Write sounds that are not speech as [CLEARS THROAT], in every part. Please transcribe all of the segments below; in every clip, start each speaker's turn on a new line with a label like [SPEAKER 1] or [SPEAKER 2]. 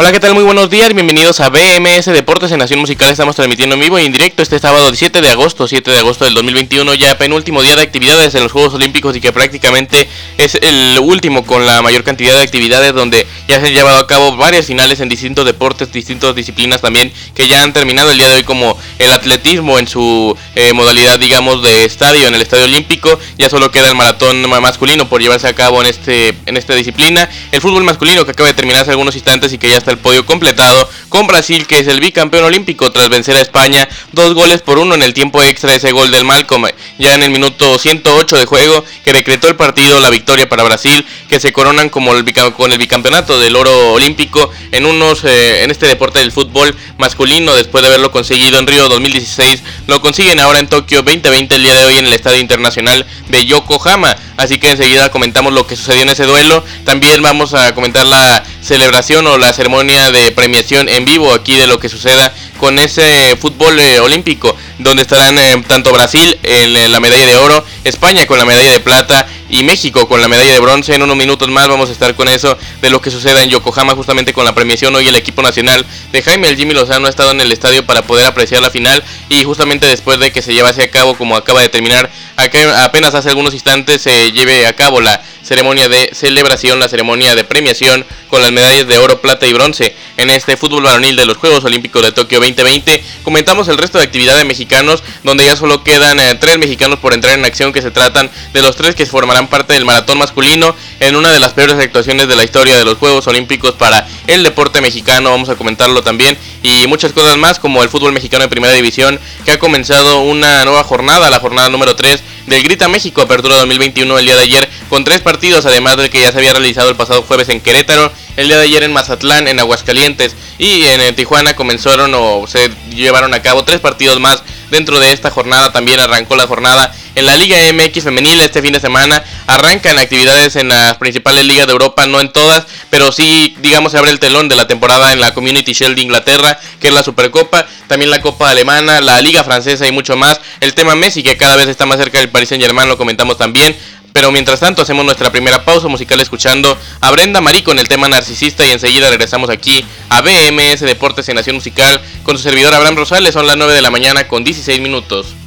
[SPEAKER 1] Hola, ¿qué tal? Muy buenos días, bienvenidos a BMS Deportes en Nación Musical. Estamos transmitiendo en vivo y en directo este sábado 7 de agosto, 7 de agosto del 2021, ya penúltimo día de actividades en los Juegos Olímpicos y que prácticamente es el último con la mayor cantidad de actividades donde ya se han llevado a cabo varias finales en distintos deportes, distintas disciplinas también que ya han terminado el día de hoy como el atletismo en su eh, modalidad digamos de estadio en el Estadio Olímpico, ya solo queda el maratón masculino por llevarse a cabo en este en esta disciplina, el fútbol masculino que acaba de terminar algunos instantes y que ya está el podio completado con Brasil, que es el bicampeón olímpico tras vencer a España dos goles por uno en el tiempo extra. Ese gol del Malcolm ya en el minuto 108 de juego que decretó el partido la victoria para Brasil, que se coronan como el, con el bicampeonato del oro olímpico en unos eh, en este deporte del fútbol masculino después de haberlo conseguido en Río 2016. Lo consiguen ahora en Tokio 2020 el día de hoy en el Estadio Internacional de Yokohama. Así que enseguida comentamos lo que sucedió en ese duelo. También vamos a comentar la celebración o la ceremonia de premiación en vivo aquí de lo que suceda con ese fútbol eh, olímpico, donde estarán eh, tanto Brasil en la medalla de oro, España con la medalla de plata y México con la medalla de bronce. En unos minutos más vamos a estar con eso de lo que suceda en Yokohama justamente con la premiación. Hoy el equipo nacional de Jaime el Jimmy Lozano ha estado en el estadio para poder apreciar la final y justamente después de que se llevase a cabo como acaba de terminar apenas hace algunos instantes se lleve a cabo la ceremonia de celebración, la ceremonia de premiación con las medallas de oro, plata y bronce en este fútbol varonil de los Juegos Olímpicos de Tokio 2020. Comentamos el resto de actividades mexicanos donde ya solo quedan eh, tres mexicanos por entrar en acción que se tratan de los tres que formarán parte del maratón masculino en una de las peores actuaciones de la historia de los Juegos Olímpicos para el deporte mexicano. Vamos a comentarlo también y muchas cosas más como el fútbol mexicano de primera división que ha comenzado una nueva jornada, la jornada número 3 del Grita México Apertura 2021 el día de ayer con tres partidos además de que ya se había realizado el pasado jueves en Querétaro, el día de ayer en Mazatlán, en Aguascalientes y en Tijuana comenzaron o se llevaron a cabo tres partidos más dentro de esta jornada. También arrancó la jornada en la Liga MX femenil este fin de semana. Arrancan actividades en las principales ligas de Europa, no en todas, pero sí, digamos, se abre el telón de la temporada en la Community Shield de Inglaterra, que es la Supercopa, también la Copa Alemana, la Liga Francesa y mucho más. El tema Messi, que cada vez está más cerca del Paris Saint Germain, lo comentamos también. Pero mientras tanto hacemos nuestra primera pausa musical escuchando a Brenda Marí con el tema narcisista y enseguida regresamos aquí a BMS Deportes en Nación Musical con su servidor Abraham Rosales. Son las 9 de la mañana con 16 minutos.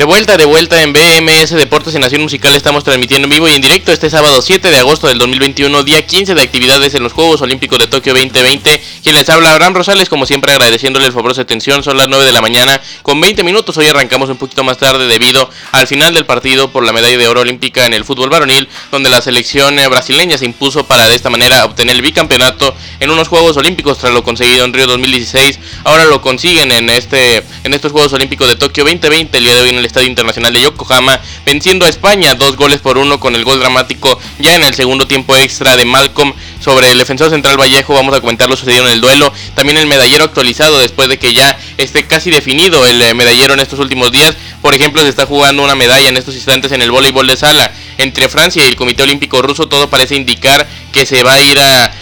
[SPEAKER 1] De vuelta, de vuelta en BMS Deportes y Nación Musical estamos transmitiendo en vivo y en directo este sábado 7 de agosto del 2021, día 15 de actividades en los Juegos Olímpicos de Tokio 2020. Quien les habla, Abraham Rosales, como siempre agradeciéndole el favor de atención, son las 9 de la mañana con 20 minutos, hoy arrancamos un poquito más tarde debido al final del partido por la medalla de oro olímpica en el fútbol varonil, donde la selección brasileña se impuso para de esta manera obtener el bicampeonato en unos Juegos Olímpicos tras lo conseguido en Río 2016, ahora lo consiguen en, este, en estos Juegos Olímpicos de Tokio 2020, el día de hoy en el Estadio Internacional de Yokohama, venciendo a España dos goles por uno con el gol dramático ya en el segundo tiempo extra de Malcolm sobre el defensor central Vallejo. Vamos a comentar lo sucedido en el duelo. También el medallero actualizado después de que ya esté casi definido el eh, medallero en estos últimos días. Por ejemplo, se está jugando una medalla en estos instantes en el voleibol de sala entre Francia y el Comité Olímpico Ruso. Todo parece indicar que se va a ir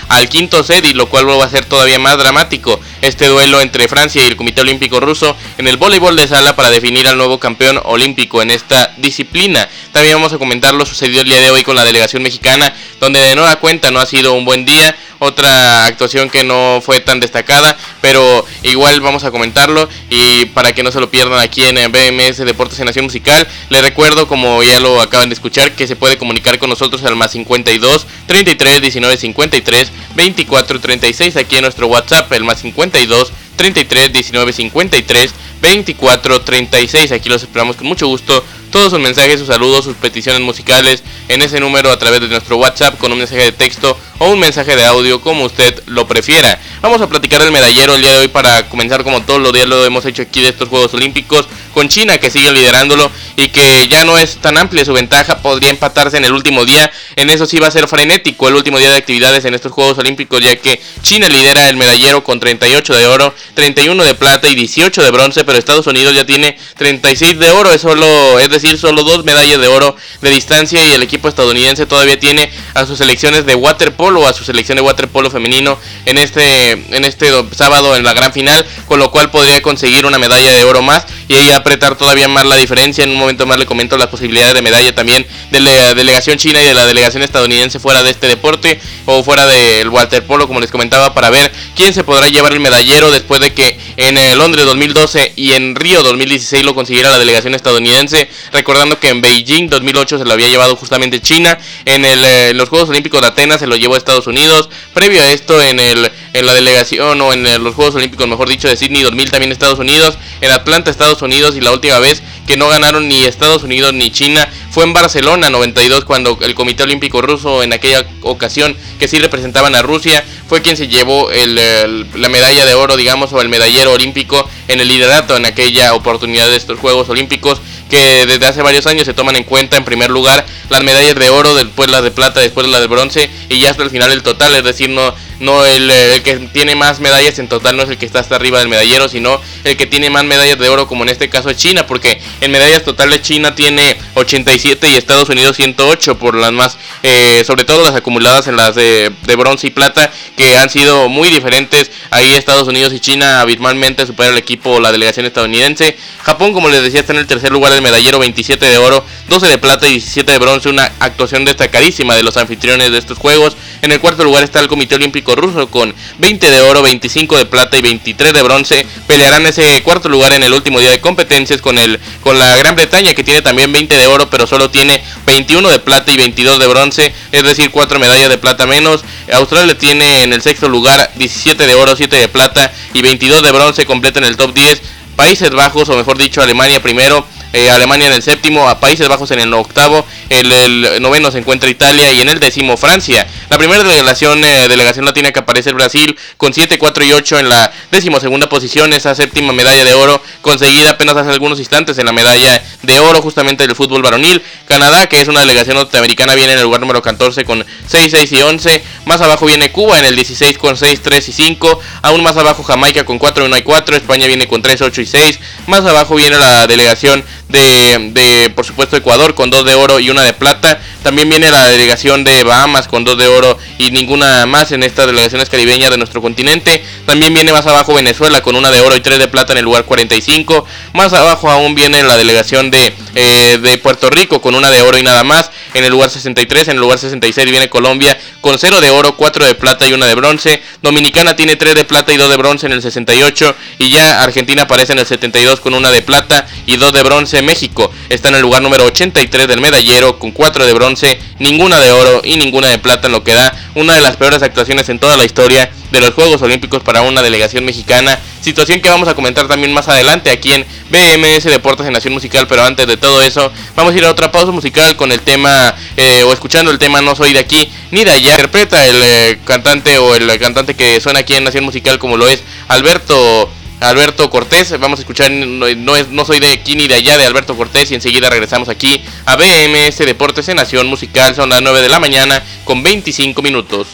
[SPEAKER 1] al quinto set y lo cual va a ser todavía más dramático este duelo entre Francia y el Comité Olímpico Ruso en el voleibol de sala para definir al nuevo campeón olímpico en esta disciplina. También vamos a comentar lo sucedido el día de hoy con la delegación mexicana, donde de nueva cuenta no ha sido un buen día, otra actuación que no fue tan destacada, pero igual vamos a comentarlo y para que no se lo pierdan aquí en BMS Deportes en Nación Musical, les recuerdo como ya lo acaban de escuchar que se puede comunicar con nosotros al más 52 33 19 53 24 36 aquí en nuestro WhatsApp el más 52 33 19 53 24 36 aquí los esperamos con mucho gusto. Todos sus mensajes, sus saludos, sus peticiones musicales en ese número a través de nuestro WhatsApp con un mensaje de texto o un mensaje de audio como usted lo prefiera. Vamos a platicar del medallero el día de hoy para comenzar como todos los días lo hemos hecho aquí de estos Juegos Olímpicos con China que sigue liderándolo y que ya no es tan amplia su ventaja, podría empatarse en el último día. En eso sí va a ser frenético el último día de actividades en estos Juegos Olímpicos ya que China lidera el medallero con 38 de oro, 31 de plata y 18 de bronce, pero Estados Unidos ya tiene 36 de oro, es solo es decir, solo dos medallas de oro de distancia y el equipo estadounidense todavía tiene a sus selecciones de waterpolo, a su selección de waterpolo femenino en este en este sábado en la gran final, con lo cual podría conseguir una medalla de oro más y ahí apretar todavía más la diferencia. En un momento más le comento las posibilidades de medalla también de la delegación china y de la delegación estadounidense fuera de este deporte o fuera del waterpolo, como les comentaba, para ver quién se podrá llevar el medallero después de que en Londres 2012 y en Río 2016 lo consiguiera la delegación estadounidense. Recordando que en Beijing 2008 se lo había llevado justamente China, en, el, en los Juegos Olímpicos de Atenas se lo llevó Estados Unidos. Previo a esto en el en la delegación o en los Juegos Olímpicos, mejor dicho, de Sydney 2000 también Estados Unidos, en Atlanta Estados Unidos y la última vez que no ganaron ni Estados Unidos ni China. Fue en Barcelona 92 cuando el Comité Olímpico Ruso en aquella ocasión que sí representaban a Rusia fue quien se llevó la medalla de oro digamos o el medallero olímpico en el liderato en aquella oportunidad de estos Juegos Olímpicos que desde hace varios años se toman en cuenta en primer lugar las medallas de oro, después las de plata, después las de bronce y ya hasta el final el total, es decir, no, no el, el, que tiene más medallas en total no es el que está hasta arriba del medallero, sino el que tiene más medallas de oro como en este caso China, porque en medallas totales China tiene 87 y Estados Unidos 108 por las más, eh, sobre todo las acumuladas en las de, bronce y plata, que han sido muy diferentes. Ahí Estados Unidos y China abismalmente supera el equipo, la delegación estadounidense. Japón, como les decía, está en el tercer lugar del medallero, 27 de oro, 12 de plata y 17 de bronce, una actuación destacadísima de los anfitriones de estos juegos. En el cuarto lugar está el Comité Olímpico Ruso con 20 de oro, 25 de plata y 23 de bronce. Pelearán ese cuarto lugar en el último día de competencias con el con la Gran Bretaña que tiene también 20 de oro, pero solo tiene 21 de plata y 22 de bronce, es decir, 4 medallas de plata menos. Australia tiene en el sexto lugar 17 de oro, 7 de plata y 22 de bronce, completa en el top 10. Países Bajos, o mejor dicho, Alemania primero, eh, Alemania en el séptimo, a Países Bajos en el octavo, el, el, noveno se encuentra Italia y en el décimo Francia. La primera delegación, eh, delegación latina que aparece Brasil con 7, 4 y 8 en la décimo segunda posición, esa séptima medalla de oro conseguida apenas hace algunos instantes en la medalla de oro justamente del fútbol varonil. Canadá, que es una delegación norteamericana, viene en el lugar número 14 con 6, 6 y 11. Más abajo viene Cuba en el 16 con 6, 3 y 5. Aún más abajo Jamaica con 4, 1 y 4. España viene con 3, 8 y 6. Más abajo viene la delegación de, de, por supuesto Ecuador con dos de oro y una de plata. También viene la delegación de Bahamas con dos de oro y ninguna más en estas delegaciones caribeñas de nuestro continente. También viene más abajo Venezuela con una de oro y tres de plata en el lugar 45. Más abajo aún viene la delegación de, eh, de Puerto Rico con una de oro y nada más en el lugar 63. En el lugar 66 viene Colombia con 0 de oro, 4 de plata y una de bronce. Dominicana tiene 3 de plata y 2 de bronce en el 68. Y ya Argentina aparece en el 72 con una de plata y 2 de bronce. México está en el lugar número 83 del medallero con 4 de bronce, ninguna de oro y ninguna de plata en lo que da una de las peores actuaciones en toda la historia de los Juegos Olímpicos para una delegación mexicana. Situación que vamos a comentar también más adelante aquí en BMS Deportes en Nación Musical. Pero antes de todo eso, vamos a ir a otra pausa musical con el tema eh, o escuchando el tema No Soy de aquí ni de allá. Interpreta el eh, cantante o el cantante que suena aquí en Nación Musical como lo es Alberto. Alberto Cortés. Vamos a escuchar no, es, no soy de aquí ni de allá de Alberto Cortés y enseguida regresamos aquí a BMS Deportes en Nación Musical. Son las 9 de la mañana con 25 minutos.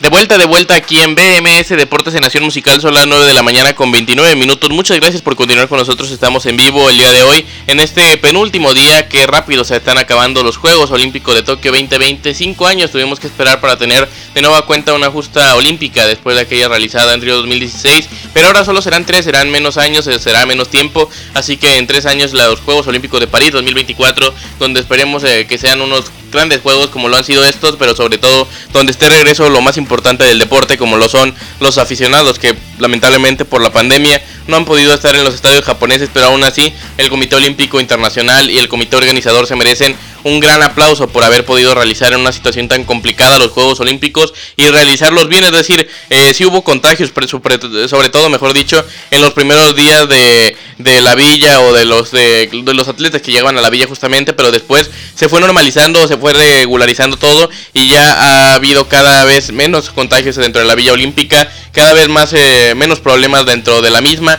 [SPEAKER 1] De vuelta, de vuelta aquí en BMS Deportes en Nación Musical, son las 9 de la mañana con 29 minutos. Muchas gracias por continuar con nosotros. Estamos en vivo el día de hoy, en este penúltimo día que rápido se están acabando los Juegos Olímpicos de Tokio 2020. Cinco años tuvimos que esperar para tener de nueva cuenta una justa olímpica después de aquella realizada en Río 2016. Pero ahora solo serán tres, serán menos años, será menos tiempo. Así que en tres años los Juegos Olímpicos de París 2024, donde esperemos eh, que sean unos grandes juegos como lo han sido estos, pero sobre todo donde esté regreso lo más importante del deporte como lo son los aficionados que lamentablemente por la pandemia no han podido estar en los estadios japoneses, pero aún así el Comité Olímpico Internacional y el Comité Organizador se merecen un gran aplauso por haber podido realizar en una situación tan complicada los Juegos Olímpicos y realizarlos bien. Es decir, eh, si hubo contagios, sobre todo, mejor dicho, en los primeros días de, la villa o de los, de, los atletas que llegaban a la villa justamente, pero después se fue normalizando, se fue regularizando todo y ya ha habido cada vez menos contagios dentro de la villa olímpica, cada vez más eh, menos problemas dentro de la misma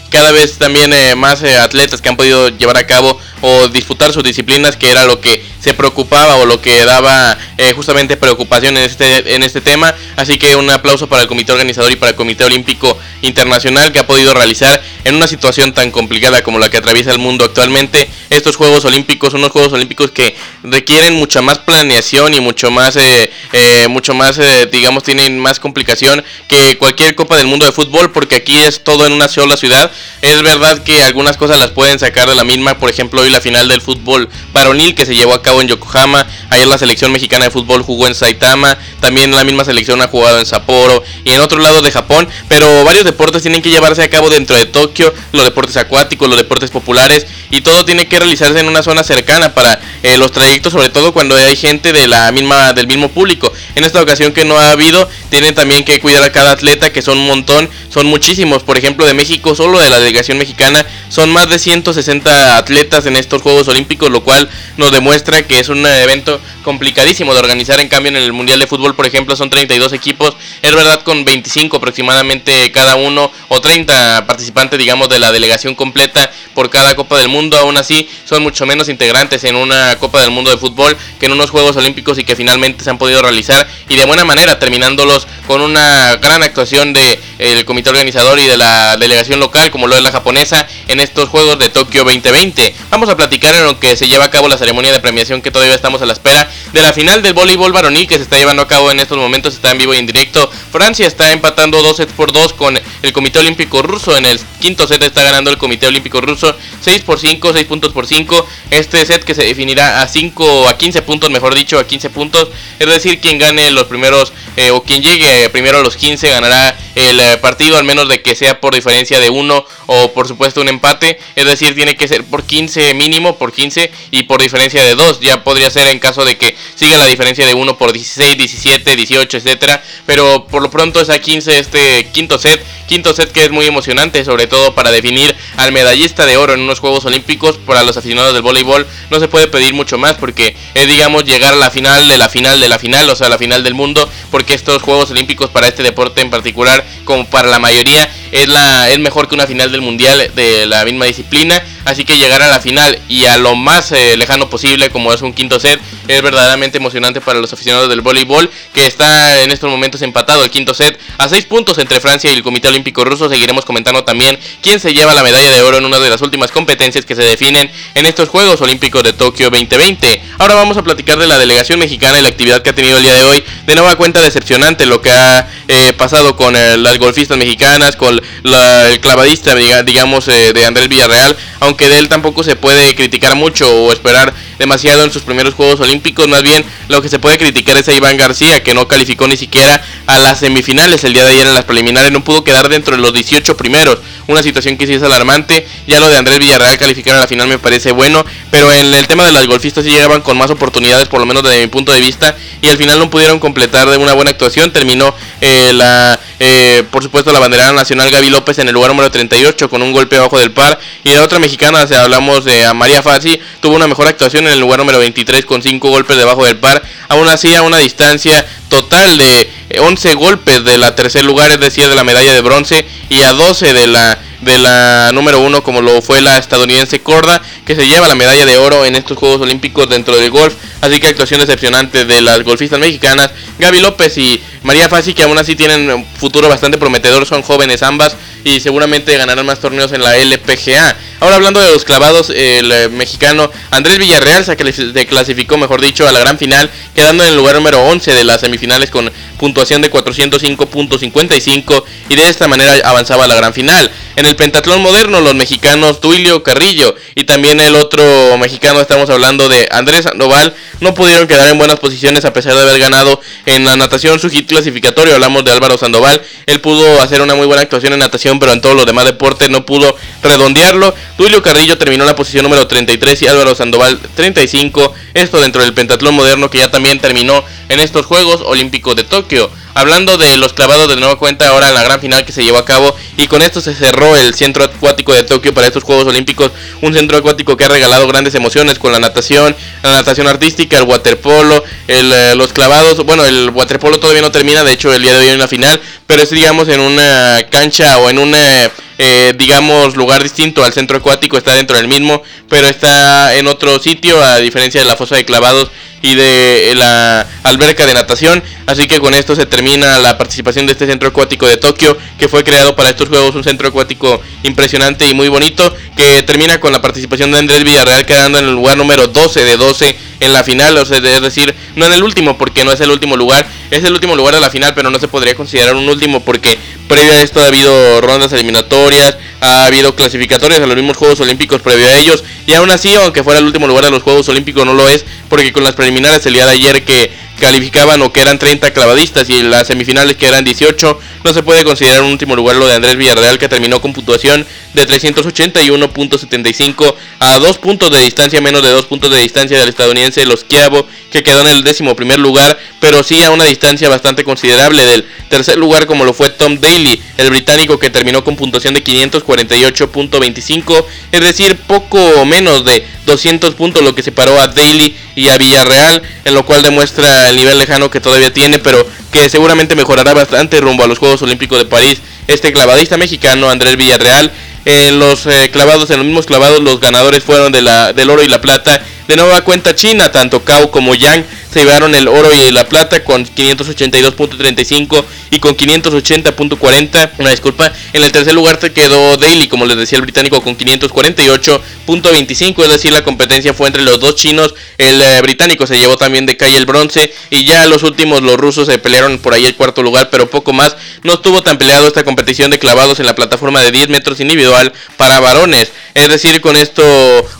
[SPEAKER 1] cada vez también eh, más eh, atletas que han podido llevar a cabo o disputar sus disciplinas, que era lo que se preocupaba o lo que daba eh, justamente preocupación en este, en este tema. Así que un aplauso para el comité organizador y para el Comité Olímpico Internacional que ha podido realizar en una situación tan complicada como la que atraviesa el mundo actualmente estos Juegos Olímpicos, unos Juegos Olímpicos que requieren mucha más planeación y mucho más, mucho más, digamos, tienen más complicación que cualquier Copa del Mundo de fútbol, porque aquí es todo en una sola ciudad es verdad que algunas cosas las pueden sacar de la misma, por ejemplo hoy la final del fútbol varonil que se llevó a cabo en Yokohama, ayer la selección mexicana de fútbol jugó en Saitama, también la misma selección ha jugado en Sapporo y en otro lado de Japón, pero varios deportes tienen que llevarse a cabo dentro de Tokio, los deportes acuáticos, los deportes populares y todo tiene que realizarse en una zona cercana para eh, los trayectos, sobre todo cuando hay gente de la misma del mismo público. En esta ocasión que no ha habido, tienen también que cuidar a cada atleta, que son un montón, son muchísimos. Por ejemplo, de México, solo de la delegación mexicana, son más de 160 atletas en estos Juegos Olímpicos, lo cual nos demuestra que es un evento complicadísimo de organizar. En cambio, en el Mundial de Fútbol, por ejemplo, son 32 equipos, es verdad con 25 aproximadamente cada uno, o 30 participantes, digamos, de la delegación completa por cada Copa del Mundo. Aún así, son mucho menos integrantes en una Copa del Mundo de Fútbol que en unos Juegos Olímpicos y que finalmente se han podido realizar y de buena manera, terminándolos con una gran actuación del el comité organizador y de la delegación local, como lo es la japonesa, en estos Juegos de Tokio 2020. Vamos a platicar en lo que se lleva a cabo la ceremonia de premiación que todavía estamos a la espera de la final del voleibol varonil que se está llevando a cabo en estos momentos, está en vivo y en directo. Francia está empatando 2 sets por 2 con el Comité Olímpico Ruso. En el quinto set está ganando el Comité Olímpico Ruso 6 por 5, 6 puntos por 5. Este set que se definirá a 5 a 15 puntos, mejor dicho, a 15 puntos. Es decir, quien gane los primeros eh, o quien llegue primero a los 15 ganará el eh, partido, al menos de que sea por diferencia de 1 o por supuesto un empate. Es decir, tiene que ser por 15 mínimo, por 15 y por diferencia de 2. Ya podría ser en caso de que siga la diferencia de 1 por 16, 17, 18, etcétera. Pero por lo pronto es a 15 este quinto set. Quinto set que es muy emocionante, sobre todo para definir al medallista de oro en unos Juegos Olímpicos. Para los aficionados del voleibol no se puede pedir mucho más porque es, digamos, llegar a la final de la final de la final, o sea, la final del mundo. Porque estos Juegos Olímpicos para este deporte en particular, como para la mayoría, es, la, es mejor que una final del mundial de la misma disciplina. Así que llegar a la final y a lo más eh, lejano posible, como es un quinto set, es verdaderamente emocionante para los aficionados del voleibol, que está en estos momentos empatado el quinto set a seis puntos entre Francia y el Comité Olímpico Ruso. Seguiremos comentando también quién se lleva la medalla de oro en una de las últimas competencias que se definen en estos Juegos Olímpicos de Tokio 2020. Ahora vamos a platicar de la delegación mexicana y la actividad que ha tenido el día de hoy. De nueva cuenta decepcionante lo que ha eh, pasado con eh, las golfistas mexicanas, con el clavadista, digamos, de Andrés Villarreal de él tampoco se puede criticar mucho o esperar demasiado en sus primeros Juegos Olímpicos, más bien lo que se puede criticar es a Iván García, que no calificó ni siquiera a las semifinales. El día de ayer en las preliminares, no pudo quedar dentro de los 18 primeros, una situación que sí es alarmante, ya lo de Andrés Villarreal calificar a la final me parece bueno, pero en el tema de las golfistas sí llegaban con más oportunidades, por lo menos desde mi punto de vista, y al final no pudieron completar de una buena actuación, terminó eh, la, eh, por supuesto la bandera nacional Gaby López en el lugar número 38 con un golpe abajo del par, y la otra mexicana, si hablamos de María Fassi, tuvo una mejor actuación en el lugar número 23 con 5 golpes debajo del par, aún así a una distancia total de 11 golpes de la tercer lugar, es decir, de la medalla de bronce, y a 12 de la de la número uno como lo fue la estadounidense Corda que se lleva la medalla de oro en estos Juegos Olímpicos dentro del golf. Así que actuación decepcionante de las golfistas mexicanas Gaby López y María Fassi que aún así tienen futuro bastante prometedor son jóvenes ambas y seguramente ganarán más torneos en la LPGA ahora hablando de los clavados el eh, mexicano Andrés Villarreal se clasificó mejor dicho a la gran final quedando en el lugar número 11 de las semifinales con puntuación de 405.55 y de esta manera avanzaba a la gran final En el pentatlón moderno, los mexicanos Duilio Carrillo y también el otro mexicano, estamos hablando de Andrés Sandoval, no pudieron quedar en buenas posiciones a pesar de haber ganado en la natación su hit clasificatorio. Hablamos de Álvaro Sandoval, él pudo hacer una muy buena actuación en natación, pero en todos los demás deportes no pudo redondearlo. Duilio Carrillo terminó en la posición número 33 y Álvaro Sandoval 35. Esto dentro del pentatlón moderno que ya también terminó en estos Juegos Olímpicos de Tokio. Tokio Hablando de los clavados de nueva cuenta ahora la gran final que se llevó a cabo y con esto se cerró el centro acuático de Tokio para estos Juegos Olímpicos, un centro acuático que ha regalado grandes emociones con la natación, la natación artística, el waterpolo, el, eh, los clavados, bueno, el waterpolo todavía no termina, de hecho el día de hoy en la final, pero es digamos en una cancha o en una eh, digamos, lugar distinto al centro acuático, está dentro del mismo, pero está en otro sitio, a diferencia de la fosa de clavados y de la alberca de natación. Así que con esto se termina la participación de este centro acuático de Tokio, que fue creado para estos juegos, un centro acuático impresionante y muy bonito, que termina con la participación de Andrés Villarreal quedando en el lugar número 12 de 12 en la final, o sea, es decir, no en el último porque no es el último lugar, es el último lugar de la final, pero no se podría considerar un último porque previo a esto ha habido rondas eliminatorias, ha habido clasificatorias a los mismos Juegos Olímpicos previo a ellos, y aún así, aunque fuera el último lugar de los Juegos Olímpicos, no lo es, porque con las preliminares el día de ayer que calificaban o que eran 30 clavadistas y las semifinales que eran 18, no se puede considerar un último lugar lo de Andrés Villarreal que terminó con puntuación de 381.75 a dos puntos de distancia, menos de dos puntos de distancia del estadounidense Los Quiabo que quedó en el décimo primer lugar, pero sí a una distancia bastante considerable del tercer lugar como lo fue Tom Daly, el británico que terminó con puntuación de 548.25, es decir, poco menos de 200 puntos lo que separó a Daly y a Villarreal, en lo cual demuestra el nivel lejano que todavía tiene, pero que seguramente mejorará bastante rumbo a los Juegos Olímpicos de París. Este clavadista mexicano, Andrés Villarreal, en los eh, clavados, en los mismos clavados, los ganadores fueron de la, del oro y la plata. De nueva cuenta China, tanto Cao como Yang se llevaron el oro y la plata con 582.35 y con 580.40. Una disculpa. En el tercer lugar se quedó Daly, como les decía el británico, con 548.25. Es decir, la competencia fue entre los dos chinos. El eh, británico se llevó también de calle el bronce. Y ya los últimos, los rusos, se pelearon por ahí el cuarto lugar, pero poco más. No estuvo tan peleado esta competición de clavados en la plataforma de 10 metros individual para varones. Es decir, con esto,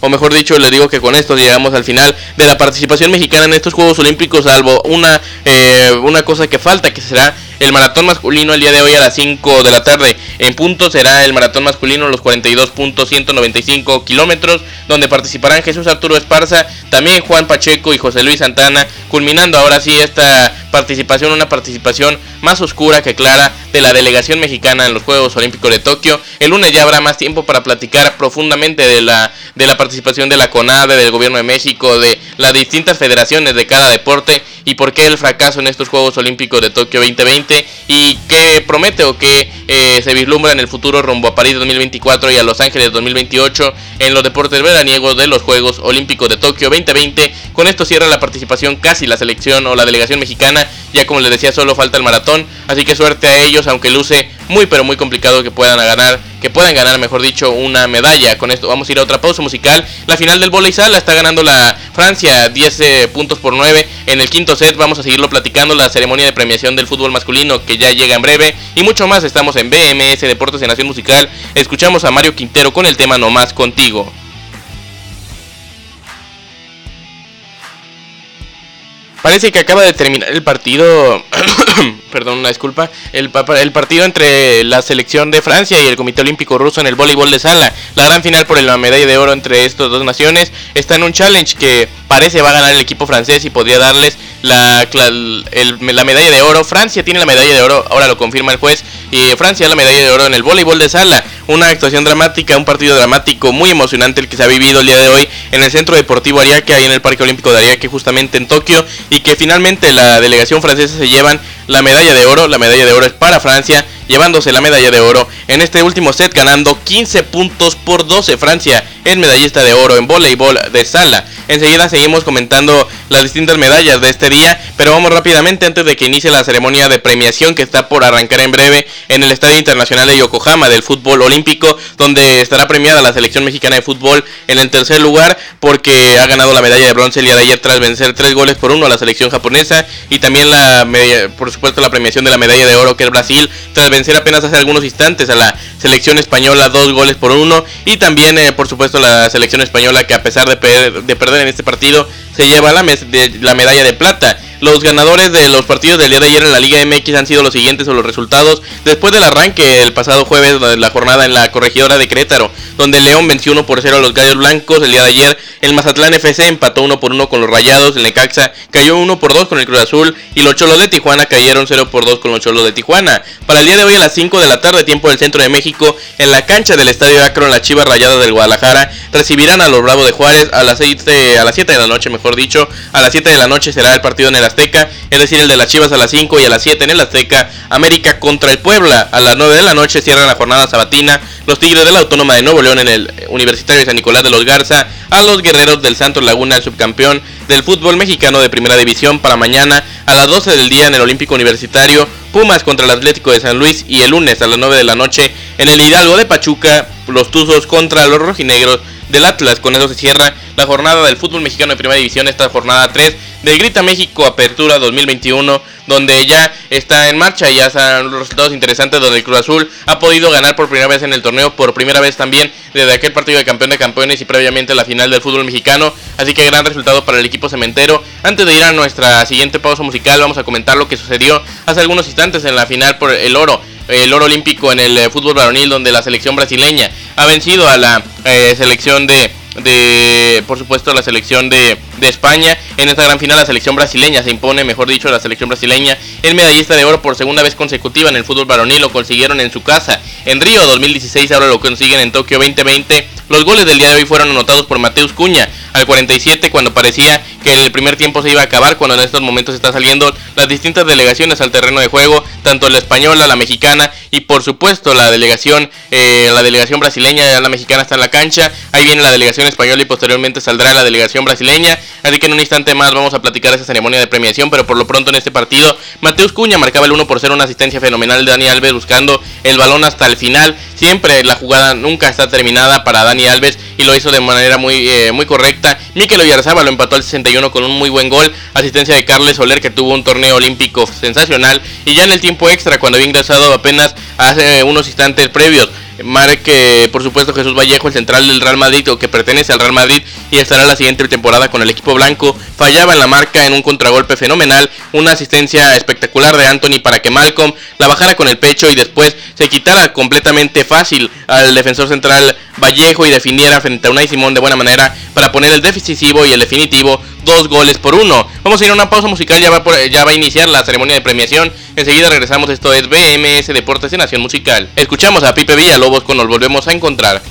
[SPEAKER 1] o mejor dicho, les digo que con esto llegamos al final de la participación mexicana en estos Juegos Olímpicos, salvo una, eh, una cosa que falta, que será el maratón masculino el día de hoy a las 5 de la tarde. En punto será el maratón masculino los 42.195 kilómetros, donde participarán Jesús Arturo Esparza, también Juan Pacheco y José Luis Santana, culminando ahora sí esta participación, una participación más oscura que clara de la delegación mexicana en los Juegos Olímpicos de Tokio. El lunes ya habrá más tiempo para platicar profundamente de la, de la participación de la CONADE, del Gobierno de México, de las distintas federaciones de cada deporte y por qué el fracaso en estos Juegos Olímpicos de Tokio 2020 y qué promete o qué eh, se vislumbra en el futuro rumbo a París 2024 y a Los Ángeles 2028 en los deportes veraniegos de los Juegos Olímpicos de Tokio 2020. Con esto cierra la participación casi la selección o la delegación mexicana, ya como les decía solo falta el maratón, así que suerte a ellos, aunque luce muy pero muy complicado que puedan ganar, que puedan ganar, mejor dicho, una medalla. Con esto vamos a ir a otra pausa musical. La final del volei sala está ganando la Francia 10 eh, puntos por 9 en el quinto set. Vamos a seguirlo platicando la ceremonia de premiación del fútbol masculino que ya llega en breve y mucho más. Estamos en BMS Deportes en Nación Musical. Escuchamos a Mario Quintero con el tema No más contigo. Parece que acaba de terminar el partido, [CLEARS THROAT] perdón, una disculpa, el, el, partido entre la selección de Francia y el Comité Olímpico Ruso en el voleibol de sala. La gran final por la medalla de oro entre estas dos naciones está en un challenge que parece va a ganar el equipo francés y podría darles la, la medalla de oro. Francia tiene la medalla de oro, ahora lo confirma el juez, y Francia la medalla de oro en el voleibol de sala. Una actuación dramática, un partido dramático muy emocionante el que se ha vivido el día de hoy en el Centro Deportivo Ariake, ahí en el Parque Olímpico de Ariake, justamente en Tokio, y que finalmente la delegación francesa se llevan la medalla de oro. La medalla de oro es para Francia, llevándose la medalla de oro en este último set, ganando 15 puntos por 12. Francia es medallista de oro en voleibol de sala. Enseguida seguimos comentando las distintas medallas de este día, pero vamos rápidamente antes de que inicie la ceremonia de premiación que está por arrancar en breve en el Estadio Internacional de Yokohama del fútbol olímpico, donde estará premiada la selección mexicana de fútbol en el tercer lugar porque ha ganado la medalla de bronce el día de ayer tras vencer tres goles por uno a la selección japonesa y también la por supuesto la premiación de la medalla de oro que es Brasil tras vencer apenas hace algunos instantes a la selección española dos goles por uno y también eh, por supuesto la selección española que a pesar de, de perder en este partido se lleva la, la medalla de plata. Los ganadores de los partidos del día de ayer en la Liga MX han sido los siguientes o los resultados después del arranque el pasado jueves de la jornada en la corregidora de Querétaro, donde León venció 1 por 0 a los Gallos Blancos. El día de ayer el Mazatlán FC empató 1 por 1 con los Rayados, el Necaxa cayó 1 por 2 con el Cruz Azul y los Cholos de Tijuana cayeron 0 por 2 con los Cholos de Tijuana. Para el día de hoy a las 5 de la tarde, tiempo del centro de México, en la cancha del Estadio Akron, la Chivas Rayadas del Guadalajara recibirán a los Bravos de Juárez a las 7 a las 7 de la noche, mejor dicho. A las 7 de la noche será el partido en el Azteca, es decir, el de las Chivas a las 5 y a las 7 en el Azteca, América contra el Puebla. A las 9 de la noche cierran la jornada sabatina los Tigres de la Autónoma de Nuevo León en el Universitario de San Nicolás de los Garza, a los Guerreros del Santos Laguna, el subcampeón del fútbol mexicano de primera división para mañana a las 12 del día en el Olímpico Universitario, Pumas contra el Atlético de San Luis y el lunes a las 9 de la noche en el Hidalgo de Pachuca, los Tuzos contra los Rojinegros del Atlas. Con eso se cierra la jornada del fútbol mexicano de primera división, esta jornada 3 del Grita México Apertura 2021, donde ya está en marcha y ya están los resultados interesantes, donde el Cruz Azul ha podido ganar por primera vez en el torneo, por primera vez también desde aquel partido de campeón de campeones y previamente la final del fútbol mexicano. Así que gran resultado para el equipo cementero. Antes de ir a nuestra siguiente pausa musical, vamos a comentar lo que sucedió hace algunos instantes en la final por el oro el oro olímpico en el eh, fútbol varonil donde la selección brasileña ha vencido a la eh, selección de de, por supuesto, la selección de, de, España. En esta gran final la selección brasileña se impone, mejor dicho, la selección brasileña el medallista de oro por segunda vez consecutiva en el fútbol varonil. Lo consiguieron en su casa en Río 2016, ahora lo consiguen en Tokio 2020. Los goles del día de hoy fueron anotados por Mateus Cuña al 47 cuando parecía que el primer tiempo se iba a acabar, cuando en estos momentos está saliendo las distintas delegaciones al terreno de juego, tanto la española, la mexicana y por supuesto la delegación, eh, la delegación brasileña, la mexicana está en la cancha, ahí viene la delegación española y posteriormente saldrá la delegación brasileña, así que en un instante más vamos a platicar esa ceremonia de premiación, pero por lo pronto en este partido Mateus Cuña marcaba el 1 por 0, una asistencia fenomenal de Dani Alves buscando el balón hasta el final, siempre la jugada nunca está terminada para Dani Alves y lo hizo de manera muy, eh, muy correcta. Mikel Oyarzaba lo empató al 61 con un muy buen gol, asistencia de Carles Soler que tuvo un torneo olímpico sensacional y ya en el tiempo extra cuando había ingresado apenas hace unos instantes previos Marque, por supuesto, Jesús Vallejo, el central del Real Madrid o que pertenece al Real Madrid y estará la siguiente temporada con el equipo blanco. Fallaba en la marca en un contragolpe fenomenal, una asistencia espectacular de Anthony para que Malcolm la bajara con el pecho y después se quitara completamente fácil al defensor central Vallejo y definiera frente a Unai Simón de buena manera para poner el decisivo y el definitivo dos goles por uno. Vamos a ir a una pausa musical, ya va, ya va a iniciar la ceremonia de premiación. Enseguida regresamos, esto es BMS Deportes de Nación Musical. Escuchamos a Pipe Villalobos cuando nos volvemos a encontrar.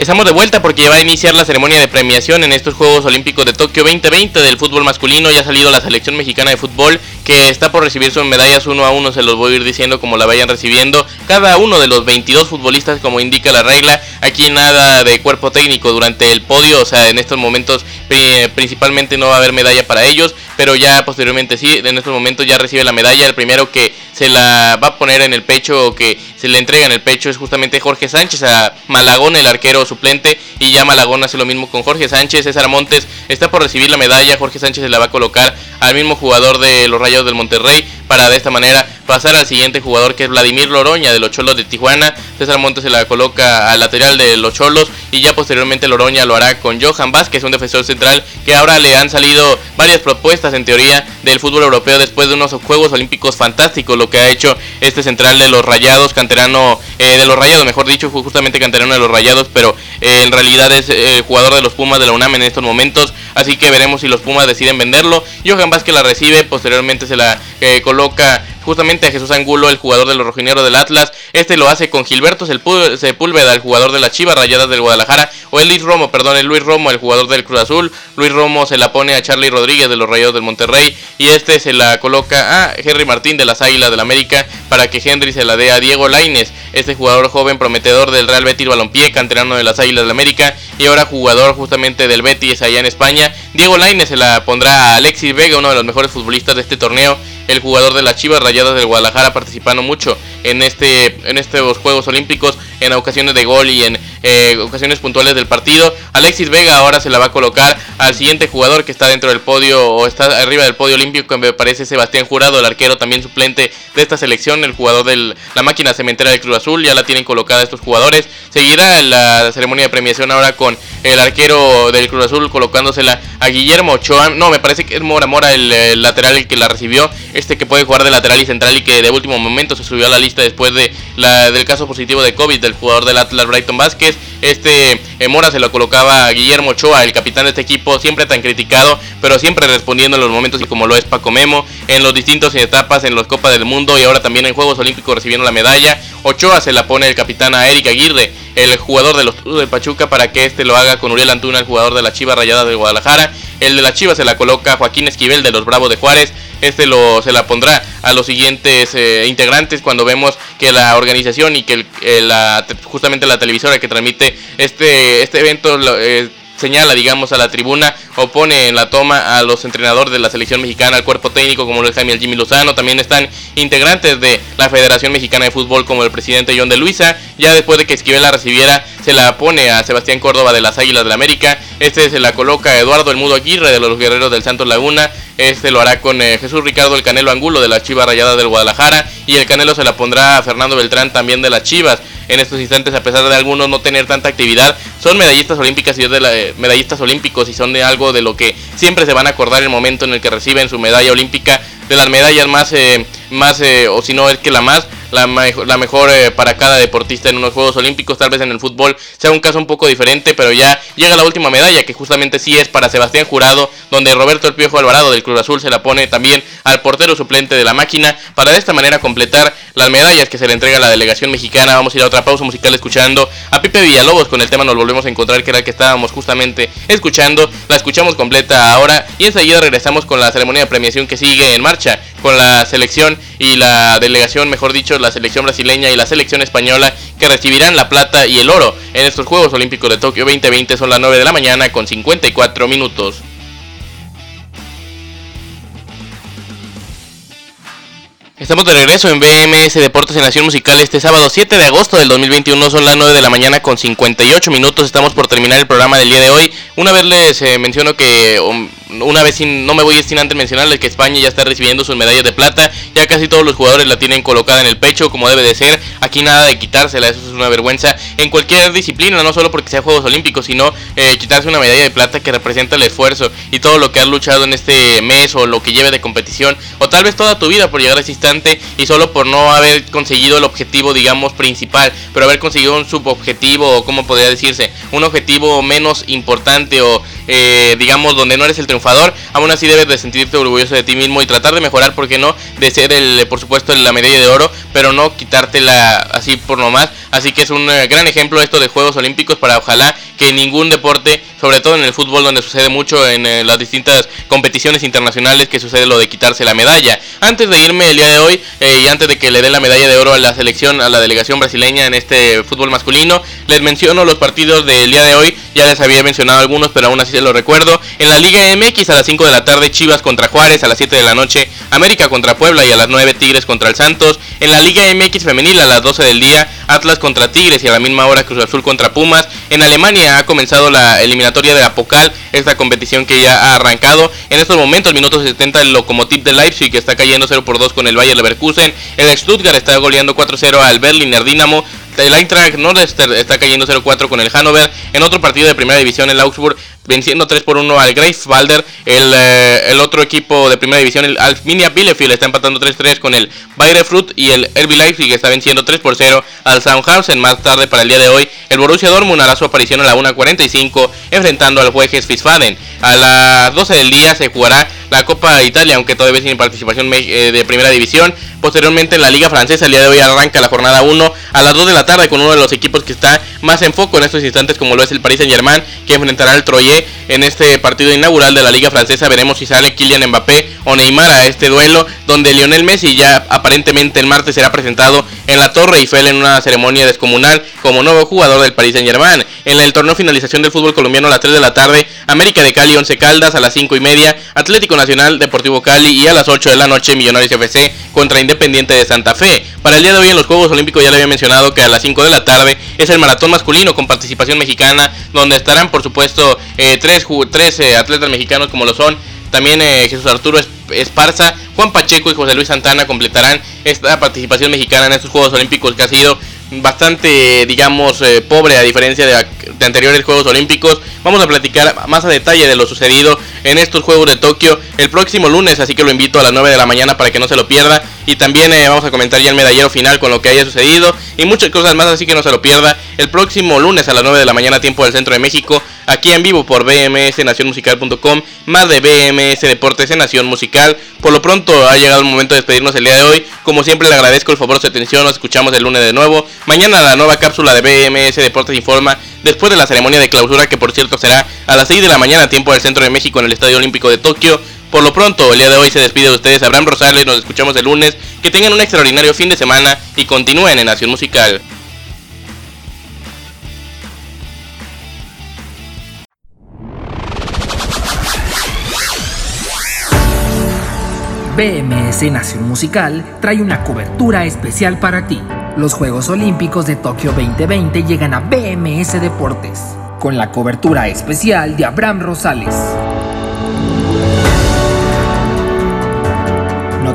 [SPEAKER 1] Estamos de vuelta porque ya va a iniciar la ceremonia de premiación en estos Juegos Olímpicos de Tokio 2020 del fútbol masculino. Ya ha salido la selección mexicana de fútbol que está por recibir sus medallas uno a uno. Se los voy a ir diciendo como la vayan recibiendo. Cada uno de los 22 futbolistas, como indica la regla. Aquí nada de cuerpo técnico durante el podio. O sea, en estos momentos principalmente no va a haber medalla para ellos. Pero ya posteriormente sí. En estos momentos ya recibe la medalla. El primero que se la va a poner en el pecho o que se le entrega en el pecho es justamente Jorge Sánchez a Malagón, el arquero suplente, y ya Malagón hace lo mismo con Jorge Sánchez. César Montes está por recibir la medalla, Jorge Sánchez se la va a colocar al mismo jugador de los Rayos del Monterrey para de esta manera pasar al siguiente jugador que es Vladimir Loroña de los Cholos de Tijuana. César Montes se la coloca al lateral de los Cholos y ya posteriormente Loroña lo hará con Johan Vázquez, un defensor central que ahora le han salido varias propuestas en teoría del fútbol europeo después de unos Juegos Olímpicos fantásticos, lo que ha hecho este central de los Rayados, canterano eh, de los Rayados, mejor dicho, justamente canterano de los Rayados, pero eh, en realidad es eh, jugador de los Pumas de la UNAM en estos momentos, así que veremos si los Pumas deciden venderlo. Johan Vázquez la recibe, posteriormente se la coloca justamente a Jesús Angulo, el jugador de los rojineros del Atlas. Este lo hace con Gilberto Sepúlveda, el jugador de la Chivas Rayadas del Guadalajara. O el Luis Romo, perdón, el Luis Romo, el jugador del Cruz Azul. Luis Romo se la pone a Charlie Rodríguez de los Rayados del Monterrey. Y este se la coloca a Henry Martín de las Águilas del América para que Henry se la dé a Diego Laines, este jugador joven prometedor del Real Betis Balompié, canterano de las Águilas del América. Y ahora jugador justamente del Betis allá en España. Diego Laines se la pondrá a Alexis Vega, uno de los mejores futbolistas de este torneo el jugador de las Chivas Rayadas del Guadalajara participando mucho en este en estos Juegos Olímpicos en ocasiones de gol y en eh, ocasiones puntuales del partido. Alexis Vega ahora se la va a colocar al siguiente jugador que está dentro del podio o está arriba del podio olímpico, me parece Sebastián Jurado, el arquero también suplente de esta selección, el jugador de la máquina cementera del Cruz Azul, ya la tienen colocada estos jugadores. Seguirá la ceremonia de premiación ahora con el arquero del Cruz Azul colocándosela a Guillermo Ochoa. No, me parece que es Mora Mora el, lateral el que la recibió, este que puede jugar de lateral y central y que de último momento se subió a la lista después de la, del caso positivo de COVID jugador del Atlas Brighton Vázquez. Este eh, Mora se lo colocaba a Guillermo Ochoa, el capitán de este equipo, siempre tan criticado, pero siempre respondiendo en los momentos y como lo es Paco Memo, en los distintos etapas, en los Copas del Mundo y ahora también en Juegos Olímpicos recibiendo la medalla. Ochoa se la pone el capitán a Eric Aguirre, el jugador de los de Pachuca, para que este lo haga con Uriel Antuna, el jugador de la Chiva Rayada de Guadalajara. El de la Chiva se la coloca Joaquín Esquivel de los Bravos de Juárez. Este lo, se la pondrá a los siguientes eh, integrantes cuando vemos que la organización y que la, justamente la televisora que transmite este, este evento eh, señala, digamos, a la tribuna o pone en la toma a los entrenadores de la selección mexicana, al cuerpo técnico como el Jaime Jimmy Lozano, también están integrantes de la Federación Mexicana de Fútbol como el presidente John de Luisa, ya después de que Esquivel la recibiera, se la pone a Sebastián Córdoba de las Águilas de la América, este se la coloca a Eduardo El Mudo Aguirre de los Guerreros del Santos Laguna, este lo hará con eh, Jesús Ricardo el Canelo Angulo de las Chivas Rayadas del Guadalajara. Y el Canelo se la pondrá a Fernando Beltrán también de las Chivas. En estos instantes, a pesar de algunos no tener tanta actividad, son medallistas olímpicas y de la, eh, medallistas olímpicos y son de algo de lo que siempre se van a acordar el momento en el que reciben su medalla olímpica, de las medallas más, eh, más eh, o si no es que la más, la, la mejor eh, para cada deportista en unos Juegos Olímpicos, tal vez en el fútbol sea un caso un poco diferente, pero ya llega la última medalla, que justamente sí es para Sebastián Jurado, donde Roberto El Piojo Alvarado del Cruz Azul se la pone también al portero suplente de la máquina, para de esta manera completar las medallas que se le entrega a la delegación mexicana. Vamos a ir a otra pausa musical escuchando a Pipe Villalobos con el tema Nos Volvemos a Encontrar, que era el que estábamos justamente escuchando. La escuchamos completa ahora y enseguida regresamos con la ceremonia de premiación que sigue en marcha con la selección y la delegación, mejor dicho, la selección brasileña y la selección española que recibirán la plata y el oro en estos Juegos Olímpicos de Tokio 2020. Son las 9 de la mañana con 54 minutos. Estamos de regreso en BMS Deportes en Nación Musical este sábado 7 de agosto del 2021. Son las 9 de la mañana con 58 minutos. Estamos por terminar el programa del día de hoy. Una vez les eh, menciono que um, una vez sin, no me voy sin antes mencionarles que España ya está recibiendo sus medallas de plata. Ya casi todos los jugadores la tienen colocada en el pecho como debe de ser. Aquí nada de quitársela, eso es una vergüenza en cualquier disciplina, no solo porque sea Juegos Olímpicos, sino eh, quitarse una medalla de plata que representa el esfuerzo y todo lo que has luchado en este mes o lo que lleve de competición o tal vez toda tu vida por llegar a ese instante y solo por no haber conseguido el objetivo, digamos, principal, pero haber conseguido un subobjetivo o como podría decirse, un objetivo menos importante o eh, digamos donde no eres el triunfador, aún así debes de sentirte orgulloso de ti mismo y tratar de mejorar, porque no, de ser el, por supuesto, la medalla de oro, pero no quitártela así por nomás. Así que es un eh, gran ejemplo esto de Juegos Olímpicos para ojalá que ningún deporte, sobre todo en el fútbol donde sucede mucho en eh, las distintas competiciones internacionales que sucede lo de quitarse la medalla. Antes de irme el día de hoy y antes de que le den la medalla de oro a la selección, a la delegación brasileña en este fútbol masculino, les menciono los partidos del día de hoy, ya les había mencionado algunos, pero aún así se los recuerdo. En la Liga MX a las 5 de la tarde Chivas contra Juárez, a las 7 de la noche América contra Puebla y a las 9 Tigres contra el Santos. En la Liga MX femenil a las 12 del día Atlas contra Tigres y a la misma hora Cruz Azul contra Pumas. En Alemania ha comenzado la eliminatoria de Apocal, esta competición que ya ha arrancado. En estos momentos, minutos 70, el Lokomotiv de Leipzig que está cayendo 0 por 2 con el Bayer Leverkusen. El Stuttgart está goleando 4-0 al Berliner Dinamo el Eintracht Nordester está cayendo 0-4 con el Hannover. En otro partido de primera división, el Augsburg venciendo 3 por 1 al Greifswalder. El, eh, el otro equipo de primera división, el Alminia Bielefeld, está empatando 3-3 con el Bayreuth y el RB Leipzig está venciendo 3 por 0 al Sandhausen. Más tarde para el día de hoy, el Borussia Dortmund hará su aparición a la 1.45 enfrentando al Jueges Fisfaden. A las 12 del día se jugará la Copa de Italia, aunque todavía sin participación eh, de primera división. Posteriormente en la Liga Francesa, el día de hoy arranca la jornada 1 a las 2 de la tarde con uno de los equipos que está más en foco en estos instantes, como lo es el Paris Saint Germain, que enfrentará al Troyes en este partido inaugural de la Liga Francesa. Veremos si sale Kylian Mbappé o Neymar a este duelo, donde Lionel Messi ya aparentemente el martes será presentado en la Torre Eiffel en una ceremonia descomunal como nuevo jugador del Paris Saint Germain. En el torneo finalización del fútbol colombiano a las 3 de la tarde, América de Cali 11 Caldas a las 5 y media, Atlético Nacional Deportivo Cali y a las 8 de la noche Millonarios FC contra Independiente de Santa Fe. Para el día de hoy en los Juegos Olímpicos ya le había mencionado que a las 5 de la tarde es el maratón masculino con participación mexicana, donde estarán por supuesto eh, tres, tres eh, atletas mexicanos como lo son también eh, Jesús Arturo Esparza, Juan Pacheco y José Luis Santana completarán esta participación mexicana en estos Juegos Olímpicos que ha sido bastante, digamos, eh, pobre a diferencia de, anteriores Juegos Olímpicos. Vamos a platicar más a detalle de lo sucedido en estos Juegos de Tokio el próximo lunes, así que lo invito a las 9 de la mañana para que no se lo pierda. Y también eh, vamos a comentar ya el medallero final con lo que haya sucedido y muchas cosas más, así que no se lo pierda el próximo lunes a las 9 de la mañana, tiempo del centro de México, aquí en vivo por bmsnacionmusical.com, más de BMS Deportes en Nación Musical. Por lo pronto ha llegado el momento de despedirnos el día de hoy. Como siempre le agradezco el favor de su atención, nos escuchamos el lunes de nuevo. Mañana la nueva cápsula de BMS Deportes Informa, después de la ceremonia de clausura que por cierto será a las 6 de la mañana, tiempo del centro de México en el Estadio Olímpico de Tokio. Por lo pronto, el día de hoy se despide de ustedes Abraham Rosales, nos escuchamos el lunes, que tengan un extraordinario fin de semana y continúen en Nación Musical.
[SPEAKER 2] BMS Nación Musical trae una cobertura especial para ti. Los Juegos Olímpicos de Tokio 2020 llegan a BMS Deportes, con la cobertura especial de Abraham Rosales.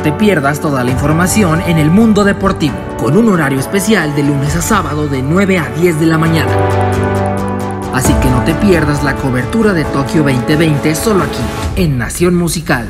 [SPEAKER 2] Te pierdas toda la información en el mundo deportivo, con un horario especial de lunes a sábado de 9 a 10 de la mañana. Así que no te pierdas la cobertura de Tokio 2020 solo aquí, en Nación Musical.